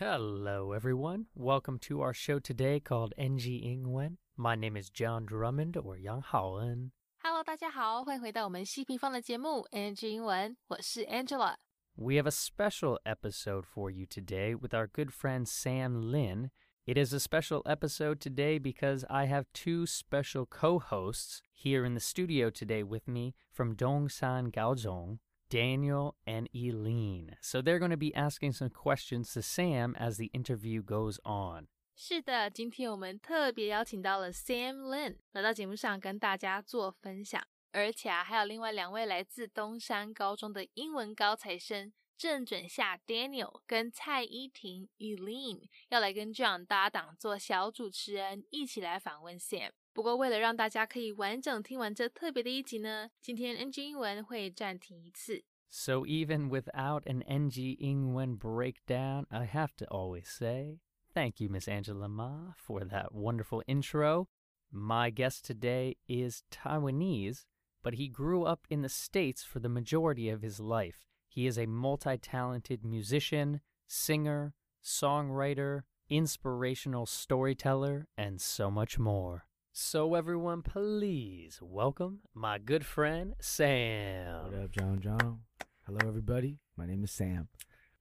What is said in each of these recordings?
Hello, everyone. Welcome to our show today called NG Ingwen. My name is John Drummond or Yang Haoen. Hello，大家好，欢迎回到我们西平方的节目 NG 英文，我是 Angela。We have a special episode for you today with our good friend Sam Lin. It is a special episode today because I have two special co hosts here in the studio today with me from Dongshan Gaozhong. Daniel and Eileen. So they're going to be asking some questions to Sam as the interview goes on. 是的，今天我们特别邀请到了 Sam Lin 来到节目上跟大家做分享，而且啊，还有另外两位来自东山高中的英文高材生郑准夏 Daniel 跟蔡依婷 Eileen 要来跟 John 搭档做小主持人，一起来访问 Sam。 不过，为了让大家可以完整听完这特别的一集呢，今天 NG 英文会暂停一次。 So even without an NG Ingwen breakdown, I have to always say thank you, Miss Angela Ma, for that wonderful intro. My guest today is Taiwanese, but he grew up in the States for the majority of his life. He is a multi talented musician, singer, songwriter, inspirational storyteller, and so much more. So, everyone, please welcome my good friend Sam. What up, John John? Hello, everybody. My name is Sam.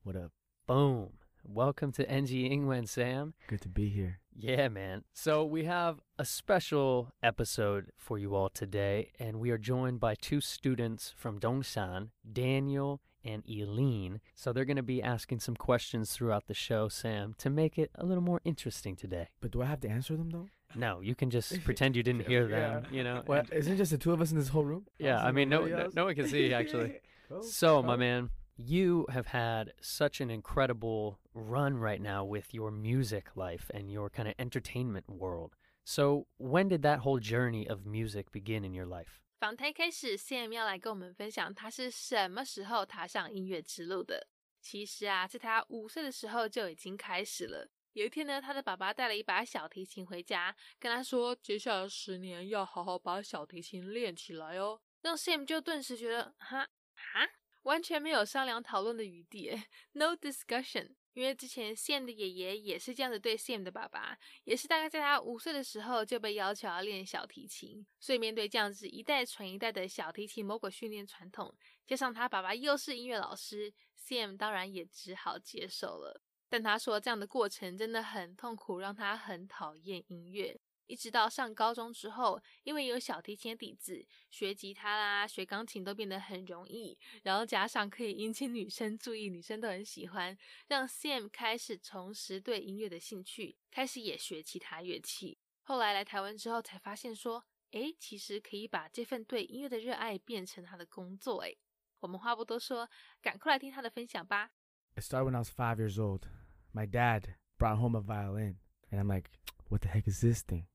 What up? Boom. Welcome to NG Ingwen, Sam. Good to be here. Yeah, man. So we have a special episode for you all today, and we are joined by two students from Dongshan, Daniel and Eileen. So they're going to be asking some questions throughout the show, Sam, to make it a little more interesting today. But do I have to answer them though? No, you can just pretend you didn't hear them, you know. Well, and- isn't just the two of us in this whole room? yeah, I mean, no, no, no one can see actually. So, my man, you have had such an incredible run right now with your music life and your kind of entertainment world. So, when did that whole journey of music begin in your life? 访谈一开始，Sam 要来跟我们分享他是什么时候踏上音乐之路的。其实啊，在他五岁的时候就已经开始了。 有一天呢，他的爸爸带了一把小提琴回家，跟他说，接下来十年要好好把小提琴练起来哦。让 Sam 就顿时觉得，哈哈，完全没有商量讨论的余地，no discussion。因为之前 Sam 的爷爷也是这样子对 Sam 的爸爸，也是大概在他五岁的时候就被要求要练小提琴，所以面对这样子一代传一代的小提琴魔鬼训练传统，加上他爸爸又是音乐老师，Sam 当然也只好接受了。但他说这样的过程真的很痛苦，让他很讨厌音乐。一直到上高中之后，因为有小提琴的底子，学吉他啦、学钢琴都变得很容易，然后加上可以引起女生注意，女生都很喜欢，让 Sam 开始重拾对音乐的兴趣，开始也学其他乐器。后来来台湾之后，才发现说，诶，其实可以把这份对音乐的热爱变成他的工作。诶，我们话不多说，赶快来听他的分享吧。It started when I was five years old. My dad brought home a violin, and I'm like, "What the heck is this thing?"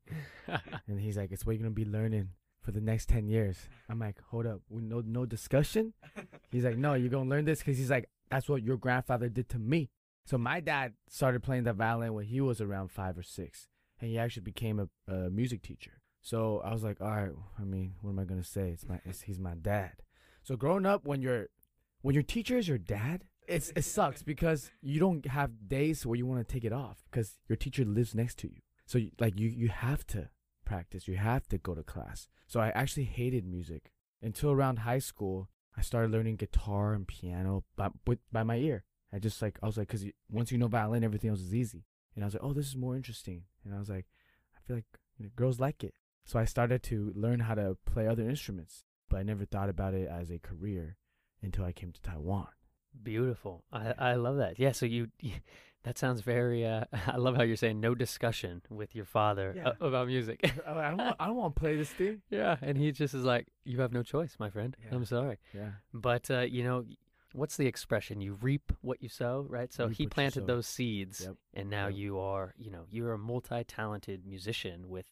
and he's like, "It's what you're gonna be learning for the next ten years." I'm like, "Hold up, we no no discussion." He's like, "No, you're gonna learn this because he's like, that's what your grandfather did to me." So my dad started playing the violin when he was around five or six, and he actually became a, a music teacher. So I was like, "All right, I mean, what am I gonna say? It's my it's, he's my dad." So growing up, when your when your teacher is your dad, it's it sucks because you don't have days where you want to take it off because your teacher lives next to you. So you, like you you have to practice, you have to go to class. So I actually hated music until around high school. I started learning guitar and piano by by my ear. I just like I was like because once you know violin, everything else is easy. And I was like, oh, this is more interesting. And I was like, I feel like you know, girls like it. So I started to learn how to play other instruments, but I never thought about it as a career until I came to Taiwan. Beautiful. I, I love that. Yeah, so you, that sounds very, uh, I love how you're saying no discussion with your father Yeah. uh, about music. I don't want, I don't want to play this thing. yeah, and he just is like, you have no choice, my friend. Yeah. I'm sorry. Yeah. But, uh, you know, what's the expression? You reap what you sow, right? So Reap he planted those seeds, Yep. and now Yep. you are, you know, you're a multi talented musician with,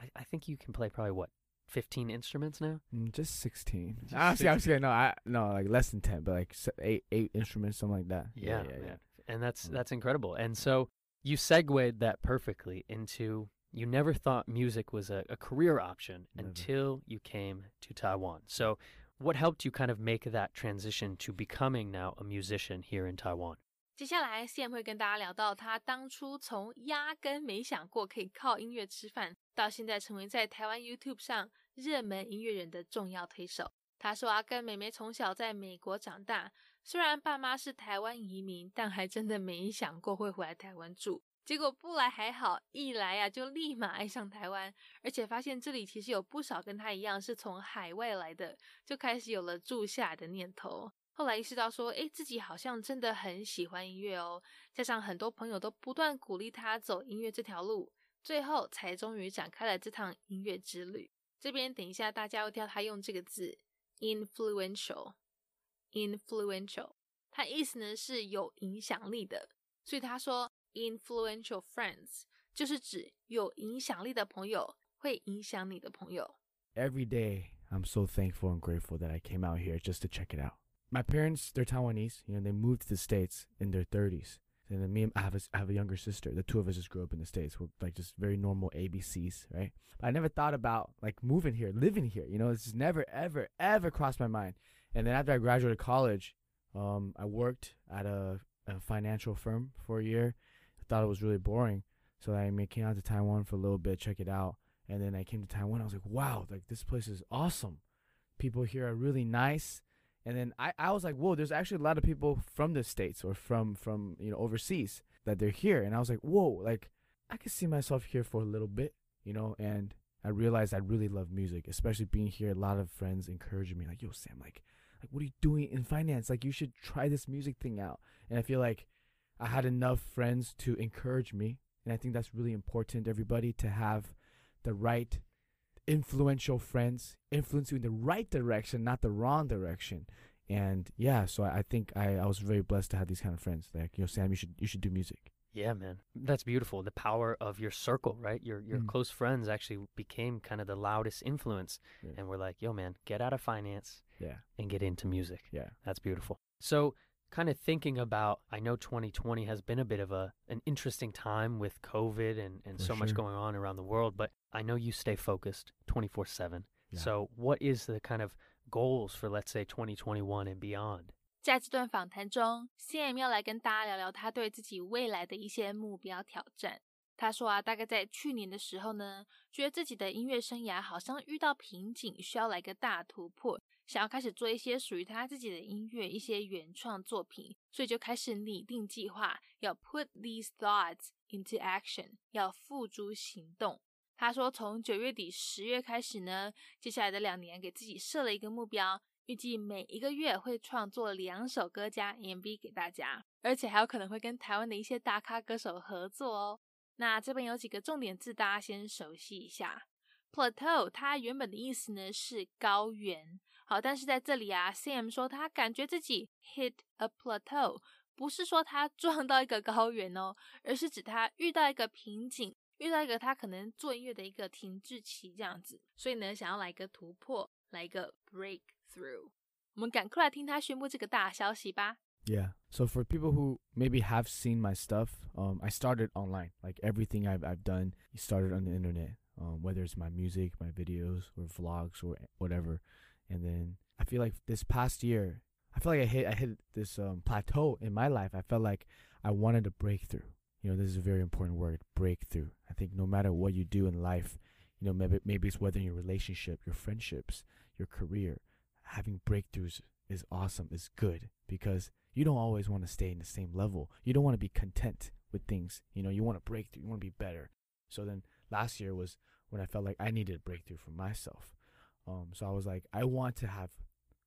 I, I think you can play probably what, 15 instruments now? Mm, just 16. Just Honestly, I was kidding. No, I, no, like less than 10, but like eight, eight instruments, something like that. Yeah, yeah, yeah. man. And that's Mm. that's incredible. And so you segued that perfectly into you never thought music was a, a career option Never. until you came to Taiwan. So what helped you kind of make that transition to becoming now a musician here in Taiwan? 接下来，Sam 会跟大家聊到他当初从压根没想过可以靠音乐吃饭，到现在成为在台湾 YouTube 上热门音乐人的重要推手。他说啊，跟妹妹从小在美国长大，虽然爸妈是台湾移民，但还真的没想过会回来台湾住。结果不来还好，一来呀就立马爱上台湾，而且发现这里其实有不少跟他一样是从海外来的，就开始有了住下的念头。后来意识到说，诶，自己好像真的很喜欢音乐哦，加上很多朋友都不断鼓励他走音乐这条路，最后才终于展开了这趟音乐之旅。这边等一下大家要听他用这个字，influential，influential，它意思呢是有影响力的，所以他说 influential friends 就是指有影响力的朋友会影响你的朋友。Every day, I'm so thankful and grateful that I came out here just to check it out. My parents they're Taiwanese. You know, they moved to the states in their 30s. And then me, I have a, I have a younger sister. The two of us just grew up in the states. We're like just very normal ABCs, right? But I never thought about like moving here, living here. You know, it's just never, ever, ever crossed my mind. And then after I graduated college, um, I worked at a, a financial firm for a year. I thought it was really boring, so I came out to Taiwan for a little bit, check it out. And then I came to Taiwan. I was like, wow, like this place is awesome. People here are really nice and then I, I was like, whoa, there's actually a lot of people from the states or from from you know overseas that they're here, and I was like, whoa, like I could see myself here for a little bit, you know, and I realized I really love music, especially being here. A lot of friends encouraging me, like, yo, Sam, like, like what are you doing in finance? Like, you should try this music thing out. And I feel like I had enough friends to encourage me, and I think that's really important. Everybody to have the right influential friends influence you in the right direction, not the wrong direction. And yeah, so I, I think I, I was very blessed to have these kind of friends. Like, you know, Sam, you should you should do music. Yeah, man. That's beautiful. The power of your circle, right? Your your mm. close friends actually became kind of the loudest influence. Yeah. And we're like, yo, man, get out of finance yeah. and get into music. Yeah. That's beautiful. So kind of thinking about I know 2020 has been a bit of a an interesting time with COVID and, and so sure. much going on around the world, but I know you stay focused 24 yeah. 7. So, what is the kind of goals for, let's say, 2021 and beyond? 在这段访谈中，Sam 要来跟大家聊聊他对自己未来的一些目标挑战。他说啊，大概在去年的时候呢，觉得自己的音乐生涯好像遇到瓶颈，需要来个大突破，想要开始做一些属于他自己的音乐，一些原创作品，所以就开始拟定计划，要 put these thoughts into action，要付诸行动。他说，从九月底十月开始呢，接下来的两年给自己设了一个目标，预计每一个月会创作两首歌加 MV 给大家，而且还有可能会跟台湾的一些大咖歌手合作哦。那这边有几个重点字，大家先熟悉一下。Plateau 它原本的意思呢是高原，好，但是在这里啊，Sam 说他感觉自己 hit a plateau，不是说他撞到一个高原哦，而是指他遇到一个瓶颈。遇到一个他可能做音乐的一个停滞期这样子，所以呢，想要来一个突破，来一个 breakthrough。我们赶快来听他宣布这个大消息吧。Yeah. So for people who maybe have seen my stuff, um, I started online. Like everything I've I've done, started on the internet. Um, whether it's my music, my videos, or vlogs, or whatever. And then I feel like this past year, I feel like I hit I hit this um, plateau in my life. I felt like I wanted a breakthrough you know, this is a very important word, breakthrough. I think no matter what you do in life, you know, maybe maybe it's whether in your relationship, your friendships, your career, having breakthroughs is awesome, is good because you don't always want to stay in the same level. You don't want to be content with things. You know, you want to break through, you want to be better. So then last year was when I felt like I needed a breakthrough for myself. Um, so I was like, I want to have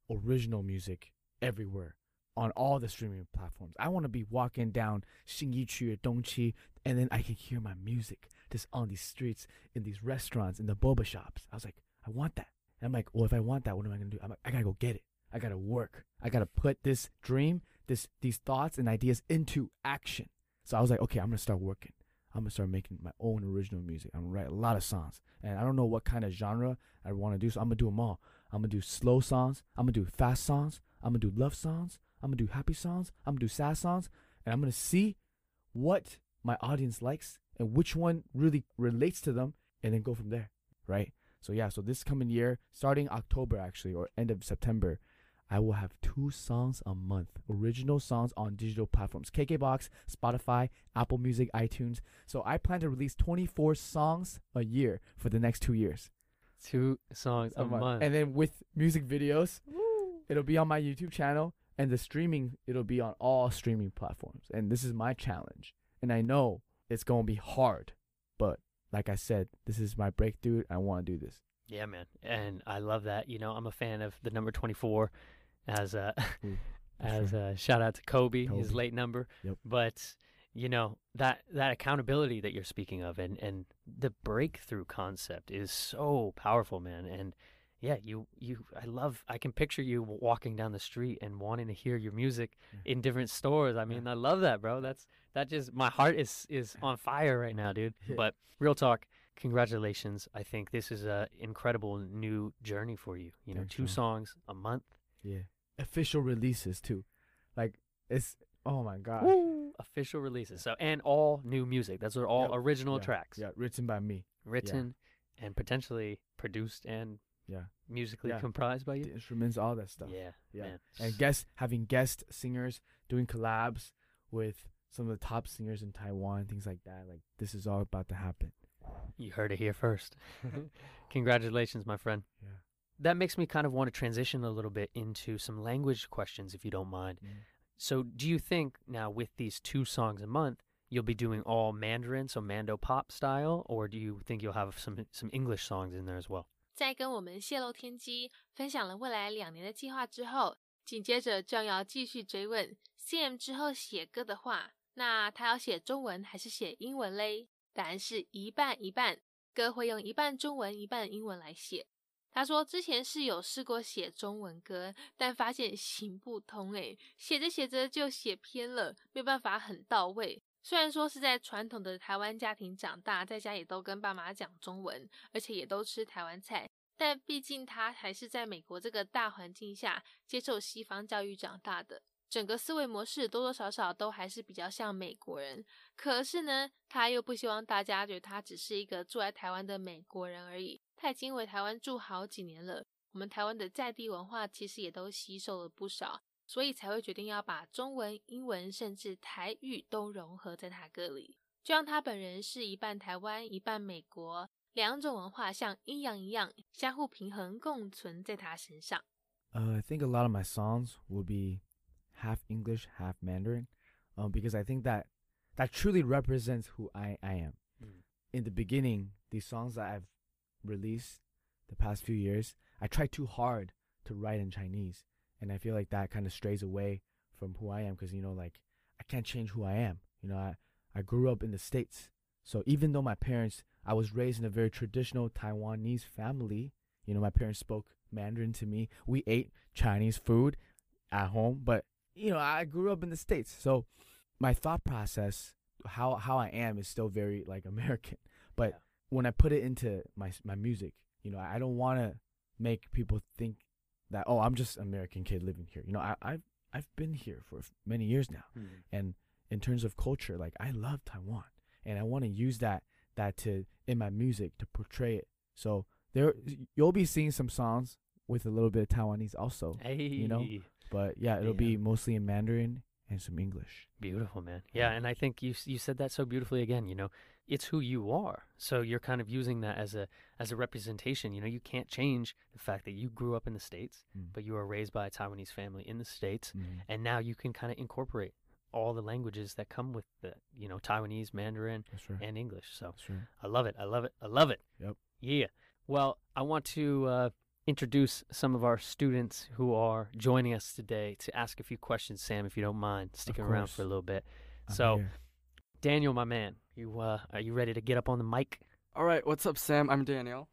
original music everywhere on all the streaming platforms. I want to be walking down Xinyiqu or Dongqu and then I can hear my music just on these streets, in these restaurants, in the boba shops. I was like, I want that. And I'm like, well, if I want that, what am I to do? I'm like, I got to go get it. I got to work. I got to put this dream, this these thoughts and ideas into action. So I was like, okay, I'm to start working. I'm to start making my own original music. I'm to write a lot of songs. And I don't know what kind of genre I want to do, so I'm to do them all. I'm to do slow songs. I'm to do fast songs. I'm to do love songs. I'm gonna do happy songs, I'm gonna do sad songs, and I'm gonna see what my audience likes and which one really relates to them, and then go from there, right? So yeah, so this coming year, starting October actually, or end of September, I will have two songs a month, original songs on digital platforms KKBox, Spotify, Apple Music, iTunes. So I plan to release 24 songs a year for the next two years. Two songs a, month. And then with music videos, it'll be on my YouTube channel. And the streaming, it'll be on all streaming platforms. And this is my challenge. And I know it's going to be hard. But like I said, this is my breakthrough. I want to do this. Yeah, man, and I love that. You know, I'm a fan of the number 24 as a Ooh, as sure. a shout out to Kobe, his late number. Yep. But you know that that accountability that you're speaking of, and and the breakthrough concept is so powerful, man. And yeah, you you I love. I can picture you walking down the street and wanting to hear your music Yeah. in different stores. I mean, I love that, bro. That's that just my heart is is on fire right now, dude. Yeah. But real talk. Congratulations. I think this is a incredible new journey for you. You know, Thanks, two man. songs a month. Yeah. Official releases too. Like it's oh my god. official releases. So and all new music. Those are all Yep. original Yeah, tracks, Yeah, written by me. written and potentially produced and Yeah. musically Yeah. comprised by you. The instruments, all that stuff. Yeah, Yeah. man. And guest having guest singers doing collabs with some of the top singers in Taiwan, things like that. Like this is all about to happen. You heard it here first. Congratulations, my friend. Yeah. That makes me kind of want to transition a little bit into some language questions, if you don't mind. Mm-hmm. So, do you think now with these two songs a month, you'll be doing all Mandarin, so Mando pop style, or do you think you'll have some some English songs in there as well? 在跟我们泄露天机分享了未来两年的计划之后，紧接着就要继续追问 CM 之后写歌的话，那他要写中文还是写英文嘞？答案是一半一半，歌会用一半中文一半英文来写。他说之前是有试过写中文歌，但发现行不通诶，写着写着就写偏了，没有办法很到位。虽然说是在传统的台湾家庭长大，在家也都跟爸妈讲中文，而且也都吃台湾菜，但毕竟他还是在美国这个大环境下接受西方教育长大的，整个思维模式多多少少都还是比较像美国人。可是呢，他又不希望大家觉得他只是一个住在台湾的美国人而已，他已经回台湾住好几年了。我们台湾的在地文化其实也都吸收了不少，所以才会决定要把中文、英文甚至台语都融合在他歌里，就让他本人是一半台湾、一半美国，两种文化像阴阳一样相互平衡共存在他身上。 Uh, I think a lot of my songs will be half English, half Mandarin, um, because I think that that truly represents who I, I am. Mm. In the beginning, these songs that I've released the past few years, I tried too hard to write in Chinese, and I feel like that kind of strays away from who I am because you know, like I can't change who I am. You know, I I grew up in the states, so even though my parents, I was raised in a very traditional Taiwanese family. You know, my parents spoke Mandarin to me. We ate Chinese food at home, but you know, I grew up in the states, so my thought process, how how I am, is still very like American. But Yeah. when I put it into my my music, you know, I don't want to make people think that oh, I'm just American kid living here. You know, I I've I've been here for many years now, hmm. and in terms of culture, like I love Taiwan, and I want to use that that to in my music to portray it. So there, you'll be seeing some songs with a little bit of Taiwanese also, Hey, you know? but yeah, it'll Yeah. be mostly in Mandarin and some English. Beautiful, man. Yeah, and I think you you said that so beautifully again. You know, it's who you are. So you're kind of using that as a as a representation. You know, you can't change the fact that you grew up in the states, Mm. but you were raised by a Taiwanese family in the states, Mhm. and now you can kind of incorporate all the languages that come with the you know Taiwanese, Mandarin, right. and English. So right. I love it. I love it. I love it. Yep. Yeah. Well, I want to uh, introduce some of our students who are joining us today to ask a few questions. Sam, if you don't mind sticking around for a little bit. I'm So, here. Daniel, my man, you uh, are you ready to get up on the mic? All right, what's up, Sam? I'm Daniel.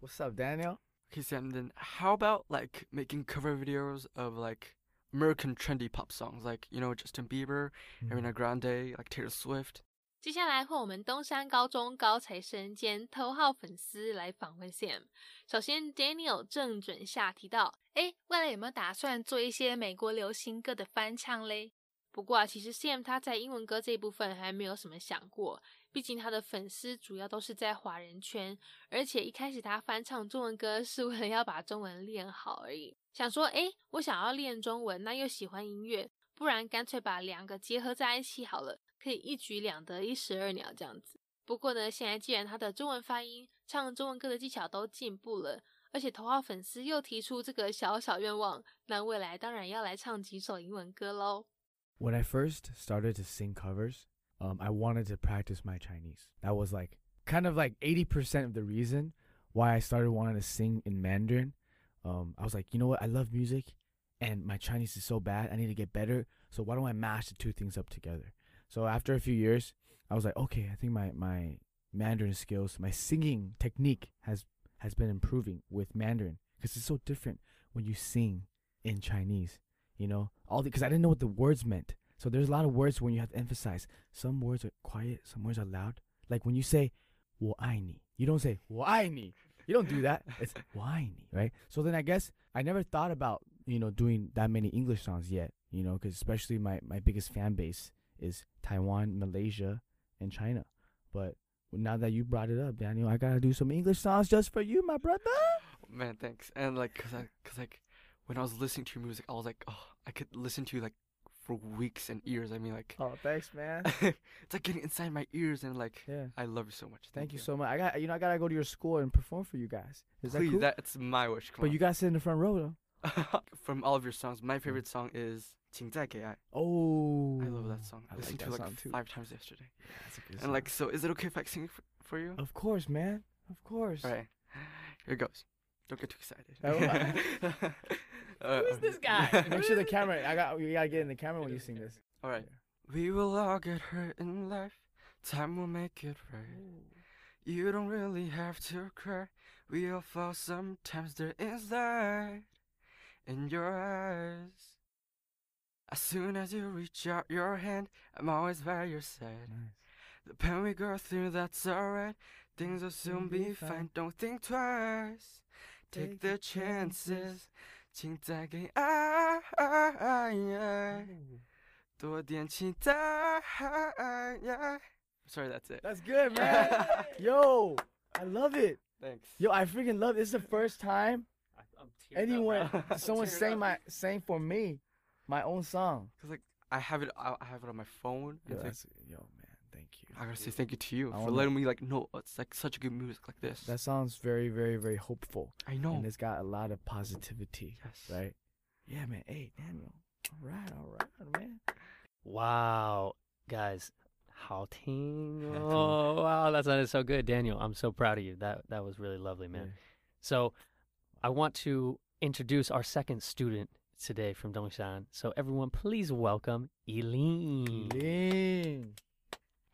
What's up, Daniel? Okay, Sam. Then how about like making cover videos of like American trendy pop songs, like you know Justin Bieber, mm-hmm. Ariana Grande, like Taylor Swift. 接下来换我们东山高中高材生兼头号粉丝来访问 Sam。首先，Daniel 郑准夏提到，哎，未来有没有打算做一些美国流行歌的翻唱嘞？不过啊，其实 Sam 他在英文歌这一部分还没有什么想过，毕竟他的粉丝主要都是在华人圈，而且一开始他翻唱中文歌是为了要把中文练好而已。想说，诶，我想要练中文，那又喜欢音乐，不然干脆把两个结合在一起好了，可以一举两得，一石二鸟这样子。不过呢，现在既然他的中文发音、唱中文歌的技巧都进步了，而且头号粉丝又提出这个小小愿望，那未来当然要来唱几首英文歌喽。When I first started to sing covers, um, I wanted to practice my Chinese. That was like kind of like 80% of the reason why I started wanting to sing in Mandarin. Um, I was like, you know what? I love music and my Chinese is so bad. I need to get better. So why don't I mash the two things up together? So after a few years, I was like, okay, I think my, my Mandarin skills, my singing technique has has been improving with Mandarin because it's so different when you sing in Chinese you know all because i didn't know what the words meant. So there's a lot of words when you have to emphasize. Some words are quiet some words are loud. Like when you say waini you don't say whiny you don't do that. It's whiny right? So then i guess i never thought about you know doing that many english songs yet you know because especially my, my biggest fan base is taiwan malaysia and china. But now that you brought it up daniel i gotta do some english songs just for you my brother. Man thanks. And like because i because like when I was listening to your music, I was like, oh, I could listen to you like for weeks and years. I mean, like, oh thanks man it's like getting inside my ears, and like, yeah I love you so much. Thank you so much. I got you know I gotta go to your school and perform for you guys. Is Please, that cool? that's my wish. Come but you guys sit in the front row though. on. From all of your songs, my favorite song is 请再给爱. Oh, I love that song. I, I like listened that to it song like too. five times yesterday. That's a good And like, so is it okay if I sing it for, for you? of course, man, of course. All right, here goes. Don't get too excited. Uh, Who's this guy? Make sure the camera. I got. You gotta get in the camera when you sing this. All right. We will all get hurt in life. Time will make it right. You don't really have to cry. We all fall sometimes. There is light in your eyes. As soon as you reach out your hand, I'm always by your side. Nice. The pain we go through, that's alright. Things will soon be fine. Don't think twice. Take the chances. 请再给爱，多点期待。Sorry, that's it. That's good, man. Yo, I love it. Thanks. Yo, I freaking love. It. This is the first time I'm tearing anyone, up, man. someone Tearing sang up. my sang for me, my own song. Cause like I have it, I I have it on my phone. Yo, and it's like, that's, yo, man, thank you. I gotta say thank you to you I for wanna- letting me like know it's like such a good music like this. That sounds very, very, very hopeful, I know. and it's got a lot of positivity, Yes. right? Yeah, man. Hey, Daniel. All right, all right, man. Wow, guys, 好听. Oh, wow, that sounded so good, Daniel. I'm so proud of you. That that was really lovely, man. So, I want to introduce our second student today from Dongshan. So, everyone, please welcome Eileen. Lean.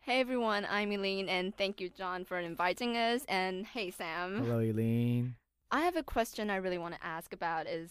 Hey everyone, I'm Eileen, and thank you, John, for inviting us. And hey, Sam. Hello, Eileen. I have a question I really want to ask about. Is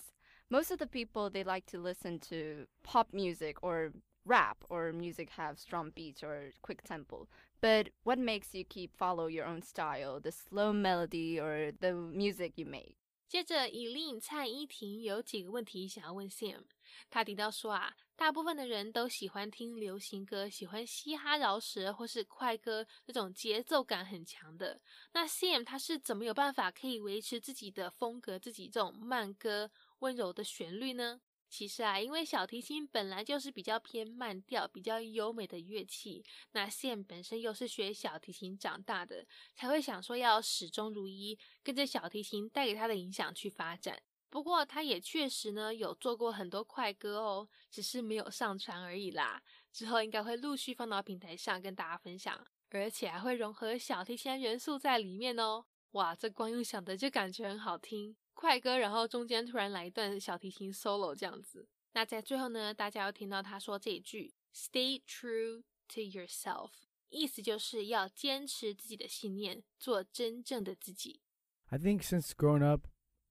most of the people they like to listen to pop music or rap or music have strong beats or quick tempo. But what makes you keep follow your own style, the slow melody or the music you make? 接着，以令蔡依婷有几个问题想要问 Sam。 他提到说啊，大部分的人都喜欢听流行歌，喜欢嘻哈饶舌或是快歌那种节奏感很强的。那 Sam 他是怎么有办法可以维持自己的风格，自己这种慢歌温柔的旋律呢？其实啊，因为小提琴本来就是比较偏慢调、比较优美的乐器，那 Sam 本身又是学小提琴长大的，才会想说要始终如一，跟着小提琴带给他的影响去发展。不过他也确实呢有做过很多快歌哦，只是没有上传而已啦。之后应该会陆续放到平台上跟大家分享，而且还会融合小提琴元素在里面哦。哇，这光用想的就感觉很好听，快歌，然后中间突然来一段小提琴 solo 这样子。那在最后呢，大家要听到他说这一句 “Stay true to yourself”，意思就是要坚持自己的信念，做真正的自己。I think since growing up,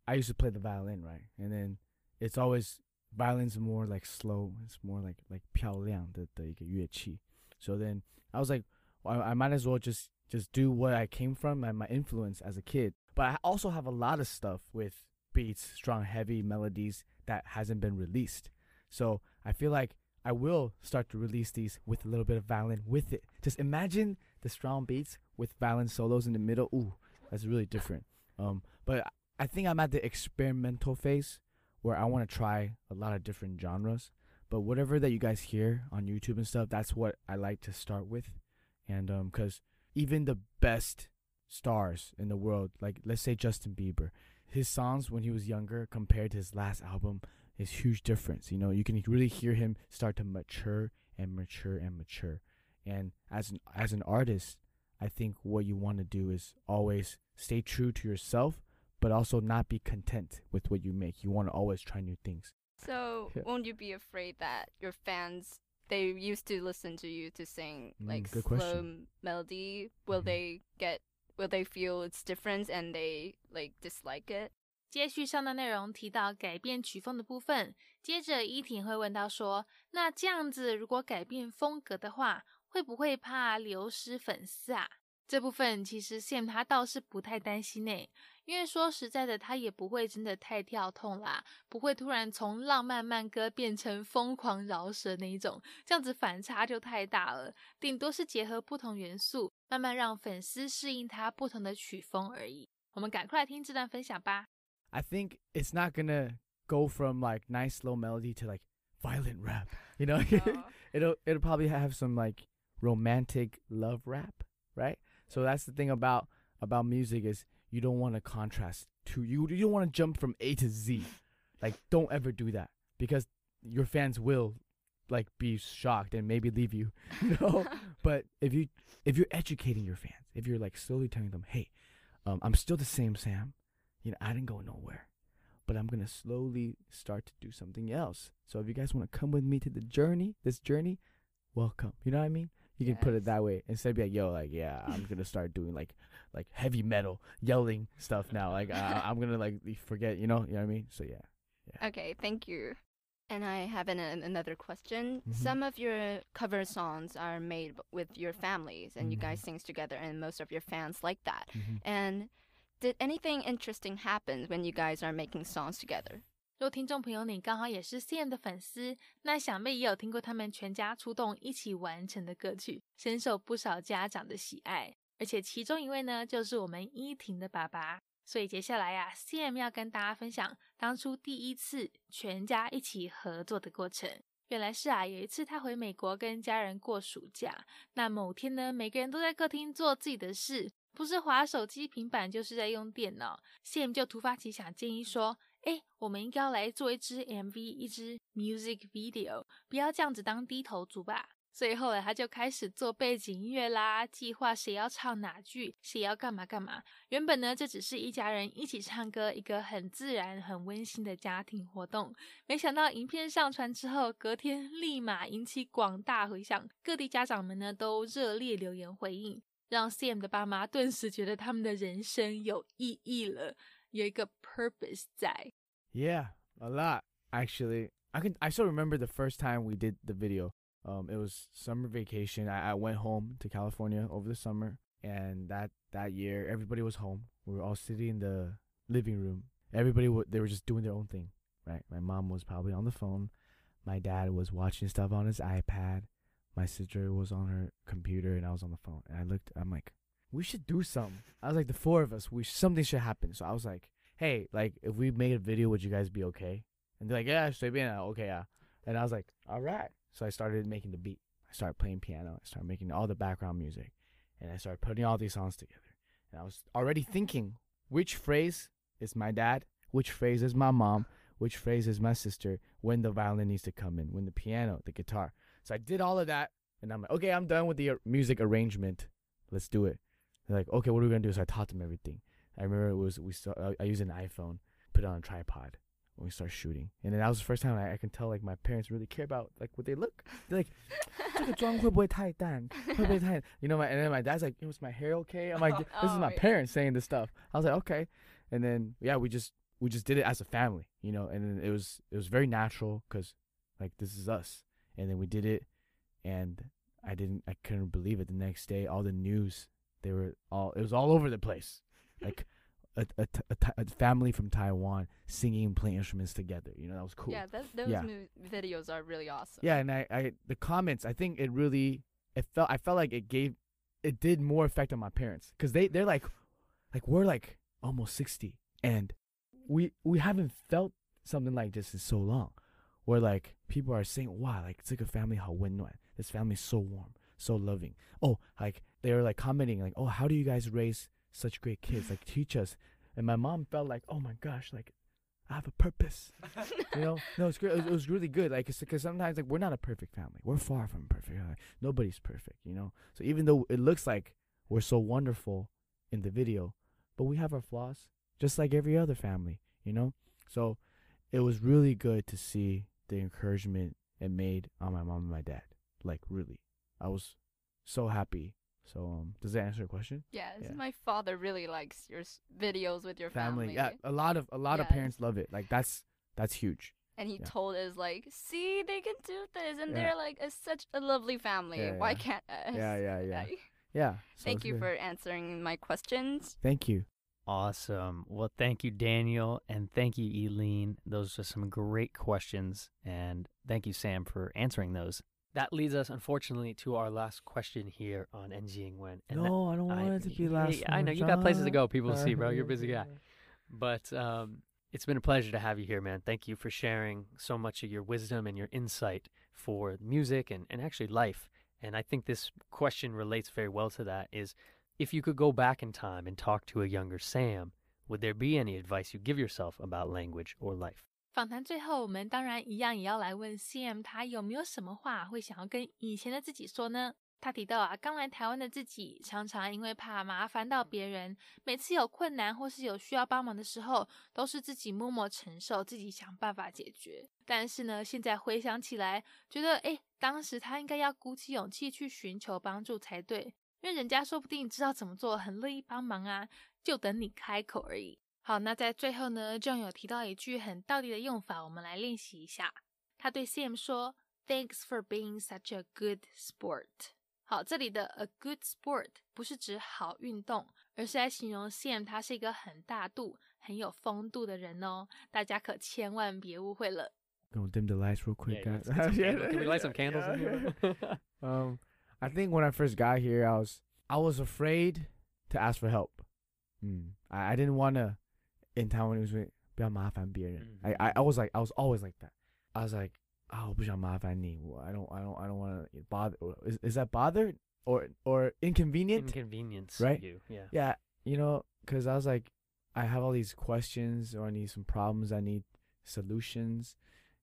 I used to play the violin, right? And then it's always violin's more like slow. It's more like like 漂亮的的一个乐器. So then I was like, well, I, I might as well just just do what I came from and my influence as a kid. But I also have a lot of stuff with beats, strong, heavy melodies that hasn't been released. So I feel like I will start to release these with a little bit of violin with it. Just imagine the strong beats with violin solos in the middle. Ooh, that's really different. Um, but I think I'm at the experimental phase where I want to try a lot of different genres. But whatever that you guys hear on YouTube and stuff, that's what I like to start with. And um, cause even the best stars in the world, like let's say Justin Bieber, his songs when he was younger compared to his last album is huge difference. You know, you can really hear him start to mature and mature and mature. And as an as an artist, I think what you want to do is always stay true to yourself, but also not be content with what you make. You want to always try new things. So Yeah. won't you be afraid that your fans they used to listen to you to sing Mm, like good slow question. melody? Will Mhm. they get will they feel its difference and they like dislike it? 接续上段内容提到改变曲风的部分，接着依婷会问到说，那这样子如果改变风格的话，会不会怕流失粉丝啊？这部分其实 Sam 他倒是不太担心呢， 因为说实在的，他也不会真的太跳痛啦，不会突然从浪漫慢歌变成疯狂饶舌那一种，这样子反差就太大了。顶多是结合不同元素，慢慢让粉丝适应他不同的曲风而已。我们赶快来听这段分享吧。 I think it's not gonna go from like nice slow melody to like violent rap. You know, it'll it'll probably have some like romantic love rap, right? So that's the thing about about music is you don't want to contrast to you you don't want to jump from A to Z. Like don't ever do that because your fans will like be shocked and maybe leave you, no. but if you if you're educating your fans, if you're like slowly telling them, "Hey, um, I'm still the same Sam. You know, I didn't go nowhere, but I'm gonna slowly start to do something else. So if you guys want to come with me to the journey, this journey, welcome. You know what I mean? You can put it that way instead of be like, "Yo, like, yeah, I'm gonna start doing like like heavy metal yelling stuff now. Like, uh, I'm gonna like forget. You know, you know what I mean? So yeah." Okay, thank you. And I have an, an- another question. Mhm. Some of your cover songs are made b- with your families, and you guys Mhm. sing together, and most of your fans like that. Mm-hmm. And did anything interesting happen when you guys are making songs together? 如果听众朋友你刚好也是 CM 的粉丝，那想必也有听过他们全家出动一起完成的歌曲，深受不少家长的喜爱。 而且其中一位呢，就是我们依婷的爸爸。所以接下来呀、c m 要跟大家分享当初第一次全家一起合作的过程。原来是啊，有一次他回美国跟家人过暑假，那某天呢，每个人都在客厅做自己的事，不是划手机、平板，就是在用电脑。CM 就突发奇想，建议说：“哎，我们应该要来做一支 MV，一支 music video，不要这样子当低头族吧。”最后来他就开始做背景音乐啦，计划谁要唱哪句，谁要干嘛干嘛。原本呢，这只是一家人一起唱歌，一个很自然、很温馨的家庭活动。没想到影片上传之后，隔天立马引起广大回响，各地家长们呢都热烈留言回应，让 Sam 的爸妈顿时觉得他们的人生有意义了，有一个 purpose 在。Yeah, a lot actually. I can I still remember the first time we did the video. Um, it was summer vacation. I, I went home to California over the summer, and that that year everybody was home. We were all sitting in the living room. Everybody w- they were just doing their own thing, right? My mom was probably on the phone. My dad was watching stuff on his iPad. My sister was on her computer, and I was on the phone. And I looked. I'm like, we should do something. I was like, the four of us, we something should happen. So I was like, hey, like if we made a video, would you guys be okay? And they're like, yeah, estoy being Okay, yeah. And I was like, all right. So I started making the beat. I started playing piano. I started making all the background music, and I started putting all these songs together. And I was already thinking which phrase is my dad, which phrase is my mom, which phrase is my sister, when the violin needs to come in, when the piano, the guitar. So I did all of that, and I'm like, okay, I'm done with the uh, music arrangement. Let's do it. They're like, okay, what are we gonna do? So I taught them everything. I remember it was we saw, I, I used an iPhone, put it on a tripod when we start shooting. And then that was the first time I, I can tell like my parents really care about like what they look. They're like, you know, my and then my dad's like, it was my hair okay? I'm like, this oh, is my yeah. parents saying this stuff. I was like, okay. And then yeah, we just we just did it as a family, you know, and it was it was very natural because like this is us. And then we did it, and I didn't I couldn't believe it. The next day, all the news they were all it was all over the place, like a, a, a, a family from Taiwan singing and playing instruments together. You know, that was cool. Yeah, that, those yeah. videos are really awesome. Yeah, and I, I the comments, I think it really it felt I felt like it gave it did more effect on my parents cuz they they're like like we're like almost 60 and we we haven't felt something like this in so long where like people are saying wow like it's like a family how win this family's so warm so loving oh like they were like commenting like oh how do you guys raise such great kids? Like teach us." And my mom felt like, "Oh my gosh, like I have a purpose." you know? No it's good it was, it was really good. Like because sometimes like we're not a perfect family. We're far from perfect. Like, nobody's perfect you know? So even though it looks like we're so wonderful in the video but we have our flaws just like every other family you know? So it was really good to see the encouragement it made on my mom and my dad. Like really. I was so happy so um does that answer your question Yes, Yeah. my father really likes your s- videos with your family. yeah a lot of a lot of parents love it like that's that's huge And he Yeah. told us like, see, they can do this, and Yeah. they're like a, such a lovely family. Yeah, Why yeah. can't us? Yeah, yeah, yeah. Yeah so Thank you good. for answering my questions. thank you Awesome. Well, thank you, Daniel, and thank you, Eileen. Those are some great questions, and thank you, Sam, for answering those. That leads us, unfortunately, to our last question here on NG Wen. And that- no, I don't I- want it to be last. yeah, I know, you got places to go, people to see, bro. You're a busy guy. But um, it's been a pleasure to have you here, man. Thank you for sharing so much of your wisdom and your insight for music and, and actually life. And I think this question relates very well to that is if you could go back in time and talk to a younger Sam, would there be any advice you give yourself about language or life? 访谈最后，我们当然一样也要来问 CM 他有没有什么话会想要跟以前的自己说呢？他提到啊，刚来台湾的自己常常因为怕麻烦到别人，每次有困难或是有需要帮忙的时候，都是自己默默承受，自己想办法解决。但是呢，现在回想起来，觉得诶，当时他应该要鼓起勇气去寻求帮助才对，因为人家说不定知道怎么做，很乐意帮忙啊，就等你开口而已。好，那在最后呢，John 有提到一句很道地的用法，我们来练习一下。他对 Sam 说：“Thanks for being such a good sport。”好，这里的 a good sport 不是指好运动，而是在形容 Sam 他是一个很大度、很有风度的人哦。大家可千万别误会了。 Gonna dim the lights real quick, Yeah, guys. let's get some Yeah, candles. Can we light some candles in yeah. here? um, I think when I first got here, I was I was afraid to ask for help. Mm. I, I didn't want to in Taiwan. It was like, 不要麻烦别人. I, I I was like I was always like that. I was like, oh, 不想麻烦你. I don't I don't I don't want to bother. Is is that bother or or inconvenient? Inconvenience Right? you. Yeah. Yeah, you know, because I was like, I have all these questions or I need some problems. I need solutions,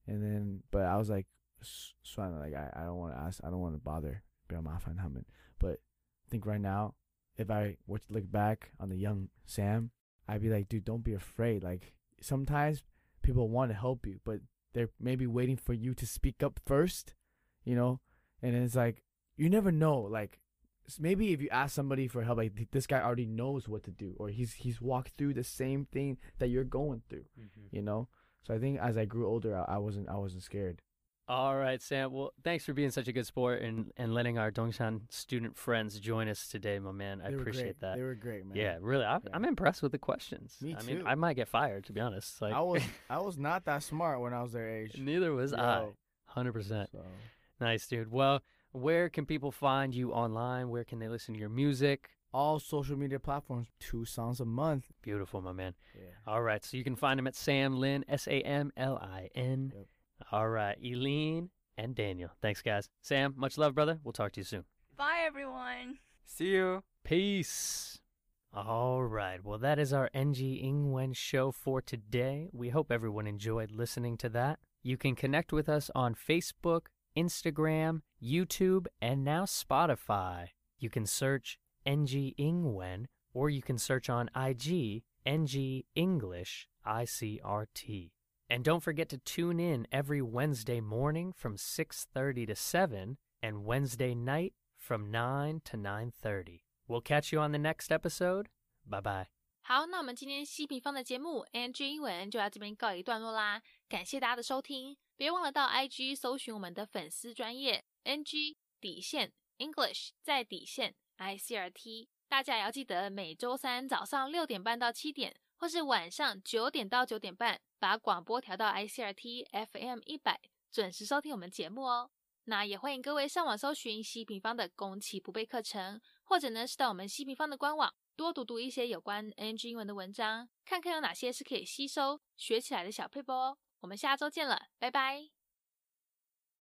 and then, but I was like, "S- 算了, like I, I don't want to ask. I don't want to bother. 不要麻烦他们. But I think right now, if I were to look back on the young Sam, I'd be like, dude, don't be afraid. Like sometimes people want to help you, but they're maybe waiting for you to speak up first, you know. And it's like you never know. Like maybe if you ask somebody for help, like this guy already knows what to do, or he's he's walked through the same thing that you're going through, mm-hmm. you know. So I think as I grew older, I, I wasn't I wasn't scared. All right, Sam. Well, thanks for being such a good sport and, and letting our Dongshan student friends join us today, my man. I They were appreciate great. that. They were great, man. Yeah, really. I'm, Yeah. I'm impressed with the questions. Me too. I mean. I might get fired to be honest. Like I was I was not that smart when I was their age. neither was I. Hundred percent. so. Nice, dude. Well, where can people find you online? Where can they listen to your music? All social media platforms, two songs a month. Beautiful, my man. Yeah. All right, so you can find him at Sam Lin, S A M L I N. Yep. All right, Eileen and Daniel. Thanks, guys. Sam, much love, brother. We'll talk to you soon. Bye, everyone. See you. Peace. All right. Well, that is our NG Ingwen show for today. We hope everyone enjoyed listening to that. You can connect with us on Facebook, Instagram, YouTube, and now Spotify. You can search NG Ingwen or you can search on IG NG English ICRT. And don't forget to tune in every Wednesday morning from 6:30 to 7 and Wednesday night from 9 to 9:30. We'll catch you on the next episode. Bye bye. 好，那我们今天西平方的节目 NG 英文就到这边告一段落啦，感谢大家的收听，别忘了到 IG 搜寻我们的粉丝专业 NG 底线 English 在底线 ICRT， 大家也要记得每周三早上六点半到七点，或是晚上九点到九点半， 把广播调到 ICRT FM 一百，准时收听我们节目哦。那也欢迎各位上网搜寻西平方的攻其不备课程，或者呢是到我们西平方的官网多读读一些有关 NG 英文的文章，看看有哪些是可以吸收学起来的小配播哦。我们下周见了，拜拜。